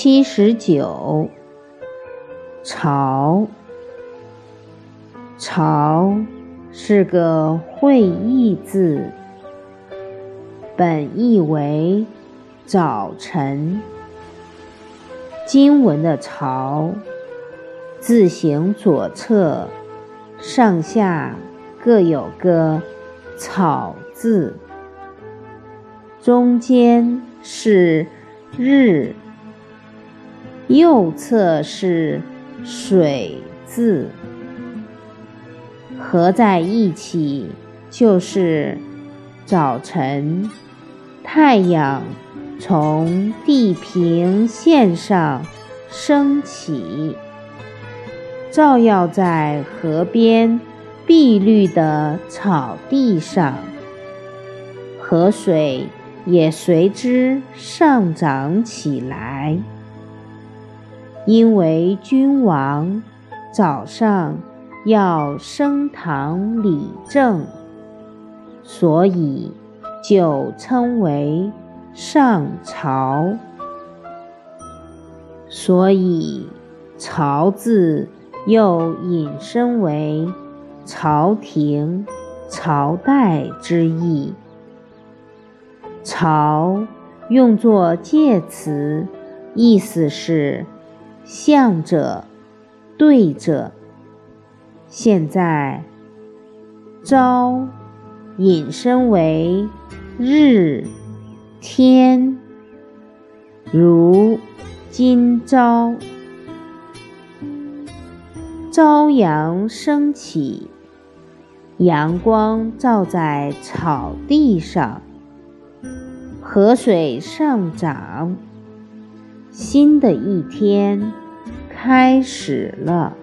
七十九，朝，朝是个会意字，本意为早晨。经文的朝，字形左侧上下各有个草字，中间是日。右侧是水字，合在一起就是早晨。太阳从地平线上升起，照耀在河边碧绿的草地上，河水也随之上涨起来。因为君王早上要升堂理政，所以就称为上朝。所以“朝”字又引申为朝廷、朝代之意。朝用作介词，意思是。向着，对着。现在，朝引申为日、天，如今朝，朝阳升起，阳光照在草地上，河水上涨。新的一天开始了。